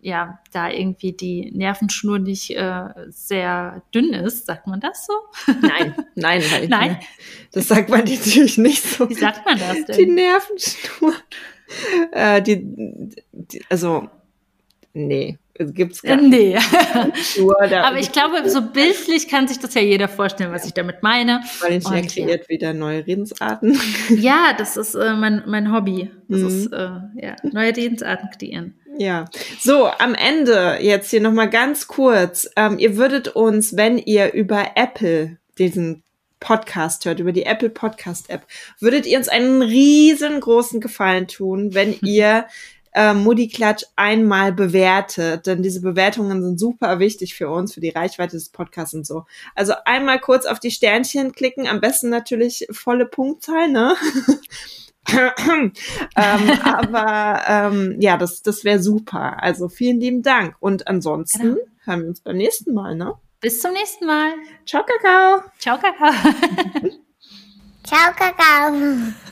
ja, da irgendwie die Nervenschnur nicht äh, sehr dünn ist, sagt man das so? Nein, nein, nein. nein. Das sagt man natürlich nicht so. Wie sagt man das denn? Die Nervenschnur äh, die, die, also, nee, gibt's gar nicht. Nee. Aber ich glaube, so bildlich kann sich das ja jeder vorstellen, was ich damit meine. Valentina kreiert ja. wieder neue Redensarten. Ja, das ist äh, mein, mein Hobby. Das mhm. ist, äh, ja, neue Redensarten kreieren. Ja, so am Ende jetzt hier nochmal ganz kurz. Ähm, ihr würdet uns, wenn ihr über Apple diesen Podcast hört, über die Apple Podcast App, würdet ihr uns einen riesengroßen Gefallen tun, wenn ihr äh, Moody Klatsch einmal bewertet, denn diese Bewertungen sind super wichtig für uns, für die Reichweite des Podcasts und so. Also einmal kurz auf die Sternchen klicken, am besten natürlich volle Punktzahl, ne? ähm, aber ähm, ja, das, das wäre super. Also vielen lieben Dank. Und ansonsten genau. hören wir uns beim nächsten Mal, ne? Bis zum nächsten Mal. Ciao, Kakao. Ciao, Kakao. Ciao, Kakao.